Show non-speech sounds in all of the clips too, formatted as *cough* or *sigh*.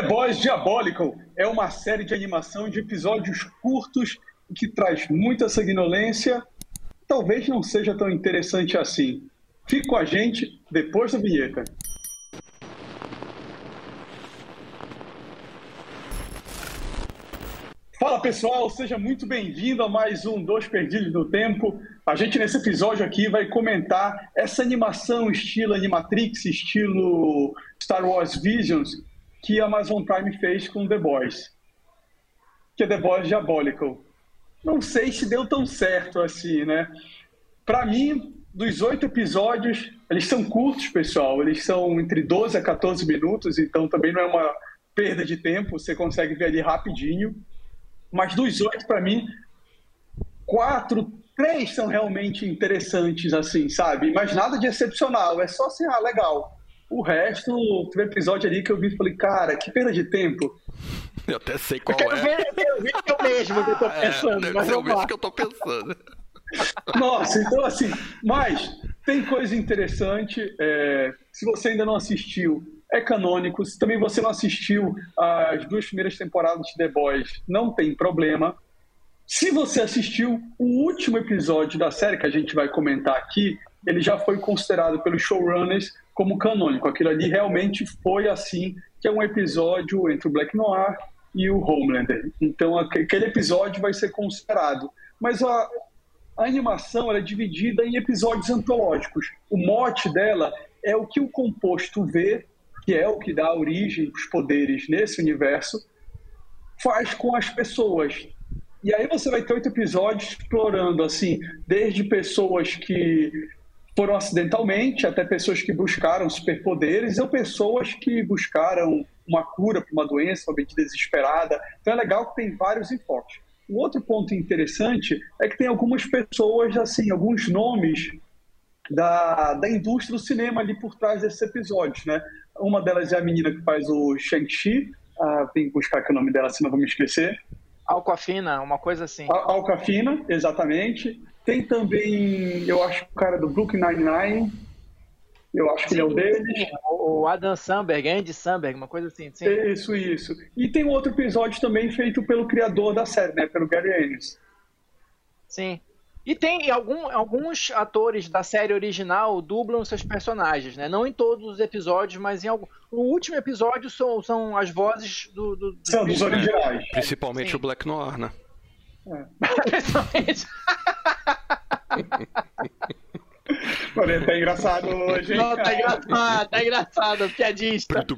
The Boys Diabolical é uma série de animação de episódios curtos que traz muita sanguinolência. Talvez não seja tão interessante assim. Fique com a gente depois da vinheta. Fala pessoal, seja muito bem-vindo a mais um Dois Perdidos no Tempo. A gente nesse episódio aqui vai comentar essa animação estilo Animatrix, estilo Star Wars Visions, que a Amazon Prime fez com The Boys, que é The Boys Diabolical. Não sei se deu tão certo assim, né? Para mim, dos oito episódios, eles são curtos, pessoal. Eles são entre 12 a 14 minutos, então também não é uma perda de tempo. Você consegue ver ali rapidinho. Mas dos oito, para mim, quatro, três são realmente interessantes, assim, sabe? Mas nada de excepcional. É só assim, ah, legal. O resto, teve episódio ali que eu vi e falei, cara, que perda de tempo. Eu até sei qual eu quero é. Ver, eu ver que *laughs* é o mesmo que eu tô pensando. É, mas é lá. mesmo que eu tô pensando. Nossa, então assim, mas tem coisa interessante. é, se você ainda não assistiu, é canônico. Se também você não assistiu as duas primeiras temporadas de The Boys, não tem problema. Se você assistiu o último episódio da série que a gente vai comentar aqui, ele já foi considerado pelos showrunners como canônico. Aquilo ali realmente foi assim, que é um episódio entre o Black Noir e o Homelander. Então aque- aquele episódio vai ser considerado. Mas a, a animação é dividida em episódios antológicos. O mote dela é o que o composto vê, que é o que dá origem aos poderes nesse universo, faz com as pessoas. E aí você vai ter oito episódios explorando, assim, desde pessoas que foram acidentalmente até pessoas que buscaram superpoderes ou pessoas que buscaram uma cura para uma doença, uma medida desesperada. Então é legal que tem vários enfoques. O outro ponto interessante é que tem algumas pessoas, assim, alguns nomes da, da indústria do cinema ali por trás desses episódios, né? Uma delas é a menina que faz o Shang-Chi, ah, tem que buscar aqui o nome dela, senão vou me esquecer. Alcoafina, uma coisa assim. Alcafina, exatamente. Tem também, eu acho, o cara do Brooklyn Nine-Nine, eu acho que ele é um deles. O o Adam Samberg, Andy Samberg, uma coisa assim. Sim. Isso, isso. E tem um outro episódio também feito pelo criador da série, né? Pelo Gary Ennis. Sim. E tem algum, alguns atores da série original dublam seus personagens, né? Não em todos os episódios, mas em algum. No último episódio são, são as vozes do. do, do São dos originais. Principalmente Sim. o Black Noir, né? *laughs* Principalmente. Olha, tá engraçado hoje, hein? Não, tá engraçado, tá engraçado, piadista. *laughs*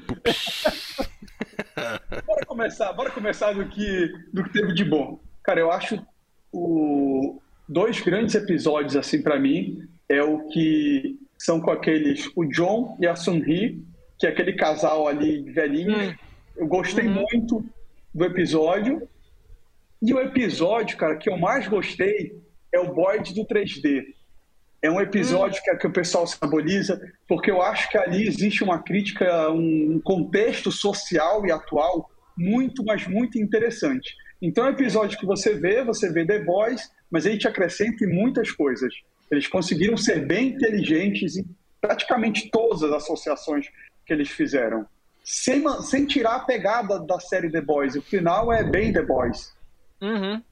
Bora começar, bora começar do que, do que teve de bom. Cara, eu acho o dois grandes episódios assim pra mim é o que são com aqueles o John e a Sun Hee, que é aquele casal ali velhinho. Hum. Eu gostei muito do episódio. E o episódio, cara, que eu mais gostei é o Boyd do 3D. É um episódio que, que o pessoal simboliza, porque eu acho que ali existe uma crítica, um contexto social e atual muito, mas muito interessante. Então é um episódio que você vê, você vê The Boys, mas ele te acrescenta em muitas coisas. Eles conseguiram ser bem inteligentes em praticamente todas as associações que eles fizeram. Sem, sem tirar a pegada da série The Boys. O final é bem The Boys. Uhum.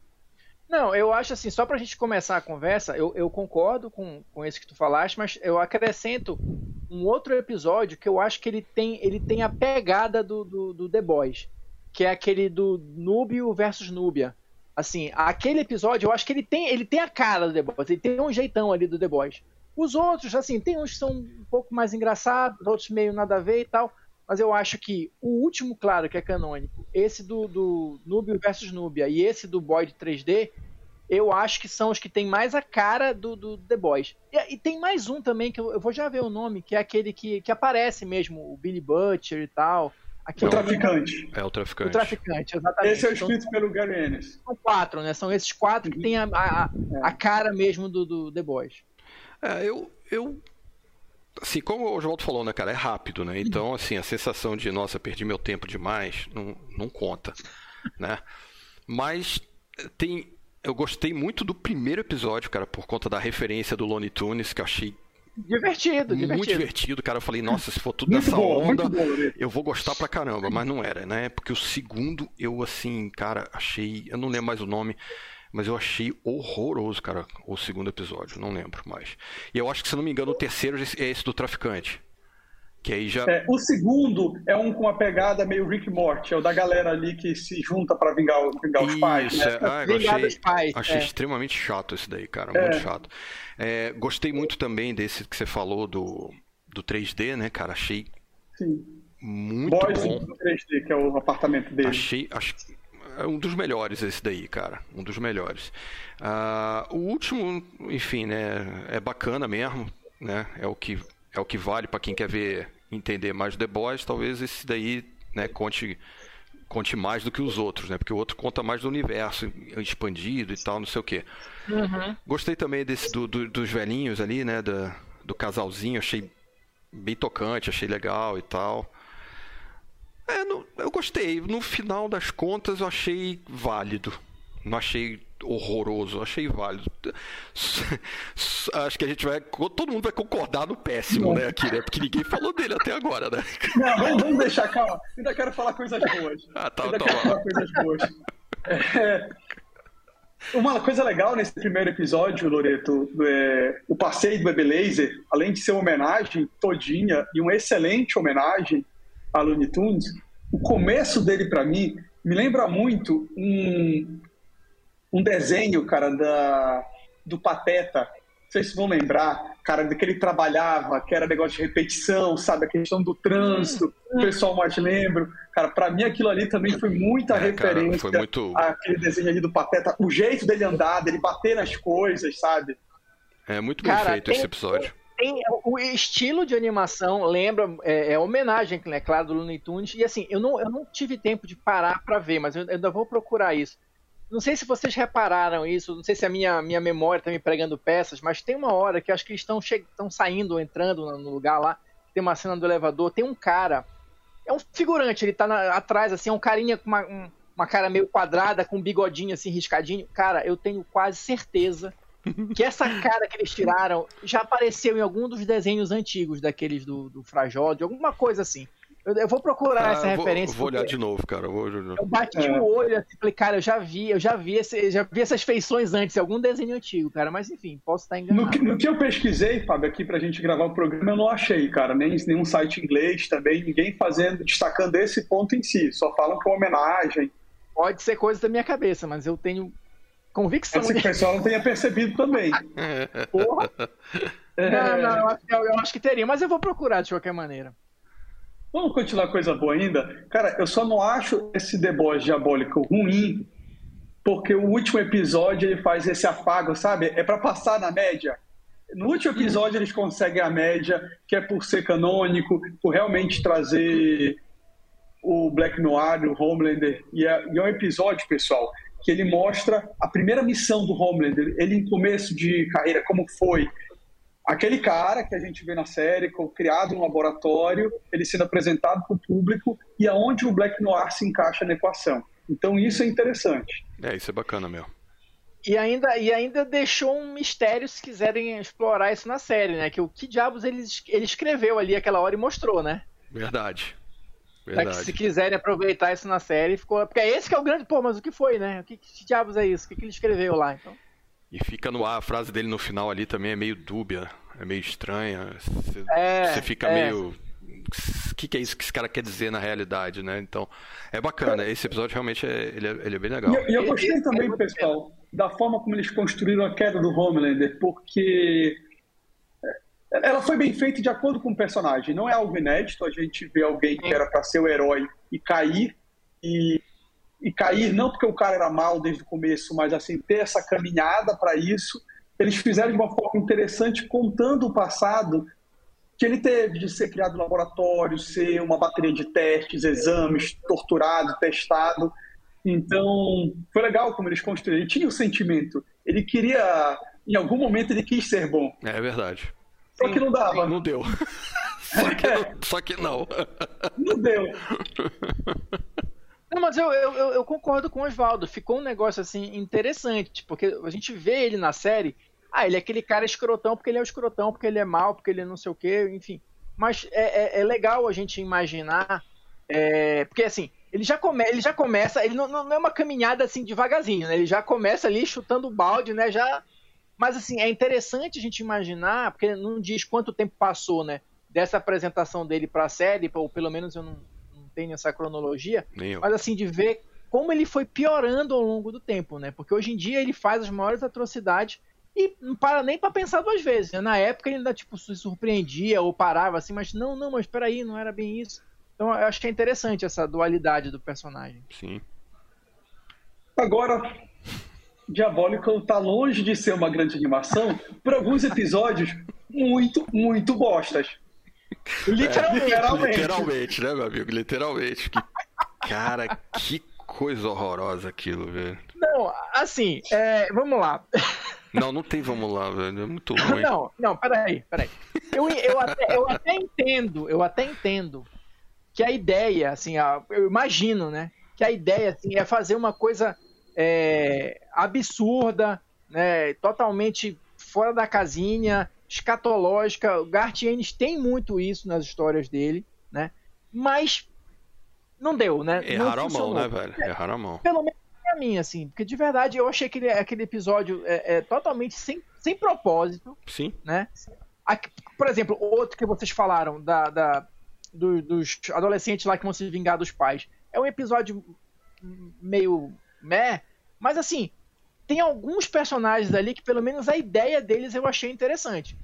Não, eu acho assim, só pra gente começar a conversa, eu, eu concordo com, com isso que tu falaste, mas eu acrescento um outro episódio que eu acho que ele tem, ele tem a pegada do, do, do The Boys, que é aquele do Núbio versus Núbia. Assim, aquele episódio, eu acho que ele tem, ele tem a cara do The Boys, ele tem um jeitão ali do The Boys. Os outros, assim, tem uns que são um pouco mais engraçados, outros meio nada a ver e tal, mas eu acho que o último, claro, que é canônico, esse do, do Núbio versus Núbia e esse do Boyd 3D, eu acho que são os que tem mais a cara do, do The Boys. E, e tem mais um também, que eu, eu vou já ver o nome, que é aquele que, que aparece mesmo, o Billy Butcher e tal. O Aquele, Traficante. É o o traficante. traficante, exatamente. Esse é o Então, escrito pelo Gary Ennis. são quatro, né? São esses quatro que tem a, a, a- a cara mesmo do, do The Boys. É, eu, eu. Assim, como o Oswaldo falou, né, cara? É rápido, né? Então, assim, a sensação de, nossa, perdi meu tempo demais, não, não conta, né? Mas tem. Eu gostei muito do primeiro episódio, cara, por conta da referência do Looney Tunes, que eu achei Divertido, muito divertido. divertido, cara. Eu falei, nossa, se for tudo nessa onda, eu vou gostar pra caramba. Mas não era, né? Porque o segundo, eu assim, cara, achei. Eu não lembro mais o nome. Mas eu achei horroroso, cara, o segundo episódio. Não lembro mais. E eu acho que, se não me engano, o terceiro é esse do traficante. Que aí já... É, o segundo é um com uma pegada meio Rick Morty, é o da galera ali que se junta para vingar, vingar os pais. Né? É. Ah, eu achei, pais, achei é. extremamente chato esse daí, cara. Muito é. chato. É, gostei muito também desse que você falou do, do 3D, né, cara? Achei Sim. muito Boys bom. do 3D, que é o apartamento dele. Achei, acho, é um dos melhores esse daí, cara. Um dos melhores. Uh, o último, enfim, né, é bacana mesmo, né? É o que é o que vale para quem quer ver entender mais The Boys, talvez esse daí, né, conte conte mais do que os outros, né? Porque o outro conta mais do universo expandido e tal, não sei o quê. Uhum. Gostei também desse do, do, dos velhinhos ali, né? Do, do casalzinho, achei bem tocante, achei legal e tal. É, no, eu gostei. No final das contas, eu achei válido. Não achei horroroso, achei válido. *laughs* Acho que a gente vai. Todo mundo vai concordar no péssimo, né, aqui, né? Porque ninguém falou dele até agora, né? Não, vamos, vamos deixar, calma. Ainda quero falar coisas boas. Ah, tá, Ainda tá quero falar coisas boas. É... Uma coisa legal nesse primeiro episódio, Loreto, é... o passeio do Bebê Laser, além de ser uma homenagem todinha e uma excelente homenagem a Looney Tunes, o começo dele, para mim, me lembra muito um, um desenho, cara, da, do Pateta. Não sei se vão lembrar, cara, de que ele trabalhava, que era negócio de repetição, sabe? A questão do trânsito, o pessoal mais lembra. Cara, pra mim aquilo ali também foi muita é, referência cara, foi muito... àquele desenho ali do Pateta. O jeito dele andar, dele bater nas coisas, sabe? É muito bem cara, feito tem, esse episódio. Tem, o estilo de animação lembra, é, é homenagem, é claro, do Looney Tunes. E assim, eu não, eu não tive tempo de parar para ver, mas eu ainda vou procurar isso. Não sei se vocês repararam isso, não sei se a minha, minha memória está me pregando peças, mas tem uma hora que acho que eles estão estão saindo, entrando no lugar lá, tem uma cena do elevador, tem um cara, é um figurante, ele está atrás, assim, é um carinha com uma, um, uma cara meio quadrada, com um bigodinho assim, riscadinho. Cara, eu tenho quase certeza que essa cara que eles tiraram já apareceu em algum dos desenhos antigos, daqueles do, do Frajó, de alguma coisa assim. Eu, eu vou procurar ah, essa vou, referência. Vou olhar de novo, cara. Vou... Eu bati é. o olho assim, falei, cara, eu já vi, eu já vi, esse, já vi essas feições antes, em algum desenho antigo, cara. Mas enfim, posso estar enganado. No que, no que eu pesquisei, Fábio, aqui pra gente gravar o programa, eu não achei, cara. Nem nenhum site inglês também, ninguém fazendo, destacando esse ponto em si. Só falam que é uma homenagem. Pode ser coisa da minha cabeça, mas eu tenho convicção. Esse que o pessoal não tenha percebido também. Porra. É... Não, não, eu acho, eu, eu acho que teria, mas eu vou procurar de qualquer maneira. Vamos continuar coisa boa ainda? Cara, eu só não acho esse deboche diabólico ruim, porque o último episódio ele faz esse afago, sabe? É para passar na média. No último episódio eles conseguem a média, que é por ser canônico, por realmente trazer o Black Noir, o Homelander. E é, e é um episódio, pessoal, que ele mostra a primeira missão do Homelander. Ele em começo de carreira, como foi, aquele cara que a gente vê na série, criado no laboratório, ele sendo apresentado para o público e aonde o Black Noir se encaixa na equação. Então isso é interessante. É, isso é bacana mesmo. E ainda, e ainda deixou um mistério se quiserem explorar isso na série, né? Que o que diabos ele, ele escreveu ali aquela hora e mostrou, né? Verdade. Verdade. se quiserem aproveitar isso na série, ficou. Porque é esse que é o grande. Pô, mas o que foi, né? O que, que diabos é isso? O que, que ele escreveu lá? Então. E fica no ar, a frase dele no final ali também é meio dúbia, é meio estranha. Você, é, fica é. meio. O que, que, é isso que esse cara quer dizer na realidade, né? Então, é bacana. Esse episódio realmente é, ele é, ele é bem legal. E, eu gostei também, pessoal, da forma como eles construíram a queda do Homelander, porque ela foi bem feita de acordo com o personagem. Não é algo inédito a gente vê alguém que era para ser o herói e cair e e cair, não porque o cara era mal desde o começo, mas assim, ter essa caminhada para isso. Eles fizeram de uma forma interessante, contando o passado que ele teve de ser criado no laboratório, ser uma bateria de testes, exames, torturado, testado. Então, foi legal como eles construíram. Ele tinha o sentimento. Ele queria, em algum momento, ele quis ser bom. É verdade. Só que não dava. Não deu. *laughs* Só que, não, só que não. Não deu. Não, mas eu, eu, eu concordo com o Oswaldo. Ficou um negócio assim interessante, porque a gente vê ele na série Ah, ele é aquele cara escrotão porque ele é o escrotão, porque ele é mal, porque ele é não sei o quê, enfim. Mas é, é, é legal a gente imaginar. É, porque assim, ele já, come, ele já começa, ele não, não é uma caminhada assim devagarzinho, né? Ele já começa ali chutando o balde, né? Já. Mas assim, é interessante a gente imaginar, porque não diz quanto tempo passou, né? Dessa apresentação dele para a série, ou pelo menos eu não, não tenho essa cronologia, mas assim, de ver como ele foi piorando ao longo do tempo, né? Porque hoje em dia ele faz as maiores atrocidades e não para nem para pensar duas vezes. Né? Na época ele ainda tipo se surpreendia ou parava assim, mas não, não, mas espera aí, não era bem isso. Então eu acho que é interessante essa dualidade do personagem. Sim. Agora, Diabolical tá longe de ser uma grande animação por alguns episódios muito, muito bostas. Literalmente. literalmente. Literalmente, né, meu amigo? Literalmente. Que, cara, que coisa horrorosa aquilo, velho. Não, assim, é, vamos lá. Não, não tem vamos lá, velho. É muito *laughs* ruim. Não, não, peraí, peraí. Eu, eu, até, eu até entendo, eu até entendo que a ideia, assim, eu imagino, né? Que a ideia, assim, é fazer uma coisa é, absurda, né? Totalmente fora da casinha, escatológica. O Garth Ennis tem muito isso nas histórias dele, né? Mas não deu, né? Erraram a mão, né, velho? Erraram a mão. Pelo menos pra mim, assim. Porque de verdade eu achei aquele, aquele episódio é, é totalmente sem, sem propósito. Sim. Né? Aqui, por exemplo, outro que vocês falaram da, da do, dos adolescentes lá que vão se vingar dos pais. É um episódio meio meh, mas assim, tem alguns personagens ali que pelo menos a ideia deles eu achei interessante.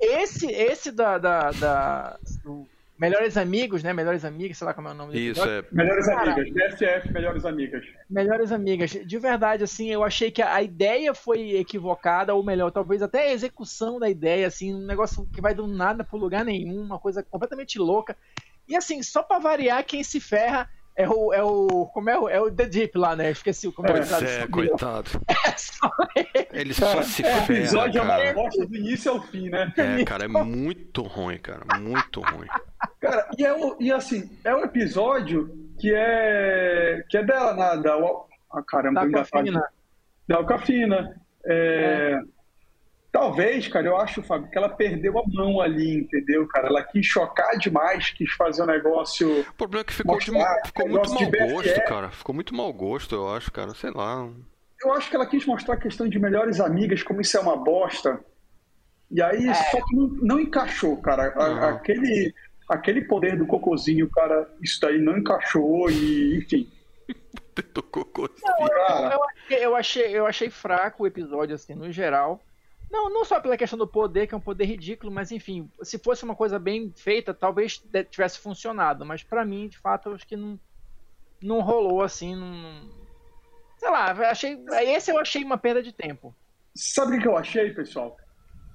Esse, esse da, da, da do Melhores Amigos, né? Melhores Amigas, sei lá como é o nome Isso, é. Melhores Cara, Amigas, DSF Melhores Amigas. Melhores Amigas. De verdade, assim, eu achei que a ideia foi equivocada, ou melhor, talvez até a execução da ideia, assim, um negócio que vai do nada pro lugar nenhum, uma coisa completamente louca. E assim, só para variar, quem se ferra é o, é o. Como é o. É o The Deep lá, né? Esqueci o como é, *laughs* é, coitado. É só ele. Ele só se é, ferra. O episódio cara. é uma bosta do início ao fim, né? É, cara, é muito ruim, cara. Muito ruim. Cara, e, é o, e assim, é um episódio que é. que é dela, né? Da. Ah, caramba, da Alcafina. Da Alcafina. É. é Talvez, cara, eu acho, Fábio, que ela perdeu a mão ali, entendeu, cara? Ela quis chocar demais, quis fazer um negócio. O problema é que ficou, mostrar, de, ficou muito mau gosto, cara. Ficou muito mau gosto, eu acho, cara. Sei lá. Eu acho que ela quis mostrar a questão de melhores amigas, como isso é uma bosta. E aí, é. só que não, não, encaixou, cara. A, aquele, aquele poder do cocôzinho, cara, isso daí não encaixou e, enfim. *laughs* do cocôzinho. Não, eu, eu, eu, achei, eu achei fraco o episódio, assim, no geral. Não, não só pela questão do poder, que é um poder ridículo, mas enfim, se fosse uma coisa bem feita, talvez tivesse funcionado. Mas para mim, de fato, eu acho que não, não rolou assim. Não... Sei lá, achei, esse eu achei uma perda de tempo. Sabe o que eu achei, pessoal?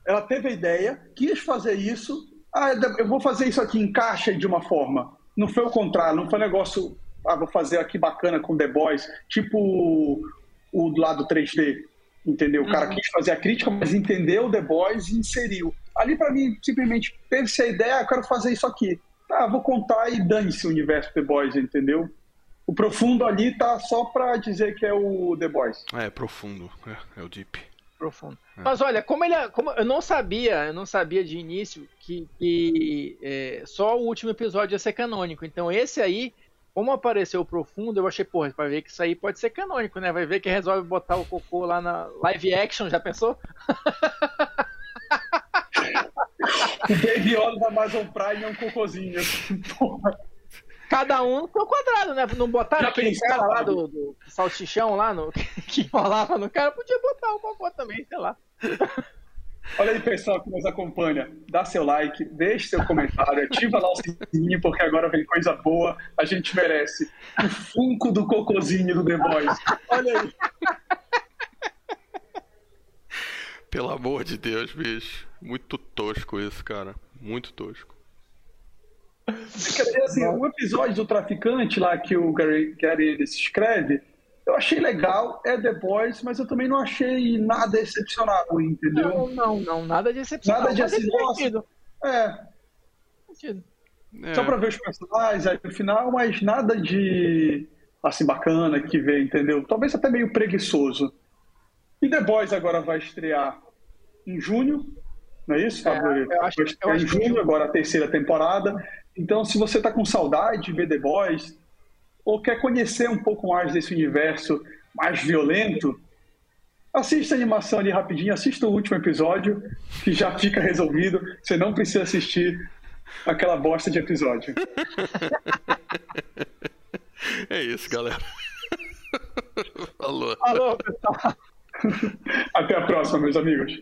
Ela teve a ideia, quis fazer isso. Ah, eu vou fazer isso aqui, encaixa de uma forma. Não foi o contrário, não foi um negócio. Ah, vou fazer aqui bacana com The Boys, tipo o, o lado 3D entendeu? O cara uhum. quis fazer a crítica, mas entendeu The Boys e inseriu. Ali, para mim, simplesmente teve-se a ideia, ah, eu quero fazer isso aqui. Ah, vou contar e dane-se o universo The Boys, entendeu? O profundo ali tá só pra dizer que é o The Boys. É, profundo, é, é o Deep. Profundo. É. Mas olha, como ele, é, como eu não sabia, eu não sabia de início que, que é, só o último episódio ia ser canônico. Então esse aí como apareceu o profundo, eu achei, porra, vai ver que isso aí pode ser canônico, né? Vai ver que resolve botar o cocô lá na live action, já pensou? *laughs* o Baby Yoda da Amazon Prime é um cocôzinho. Porra. Cada um no seu quadrado, né? Não botaram aquele cara lá do, do, salsichão lá no, *laughs* que rolava no cara, podia botar o cocô também, sei lá. Olha aí, pessoal que nos acompanha. Dá seu like, deixe seu comentário, ativa lá o sininho, porque agora vem coisa boa. A gente merece. O funko do cocôzinho do The Boys. Olha aí. Pelo amor de Deus, bicho. Muito tosco isso, cara. Muito tosco. Assim, o episódio do traficante lá que o Gary, Gary escreve eu achei legal, é The Boys, mas eu também não achei nada excepcional, entendeu? Não, não, não, nada de excepcional. Nada de é assim, nossa, é. é. Só pra ver os personagens aí no final, mas nada de assim bacana que vê, entendeu? Talvez até meio preguiçoso. E The Boys agora vai estrear em junho, não é isso, É, eu acho- eu em acho que junho, junho. agora a terceira temporada. Então, se você está com saudade de ver The Boys, ou quer conhecer um pouco mais desse universo mais violento, assista a animação ali rapidinho, assista o último episódio, que já fica resolvido. Você não precisa assistir aquela bosta de episódio. É isso, galera. *laughs* Falou. Falou, pessoal. Até a próxima, meus amigos.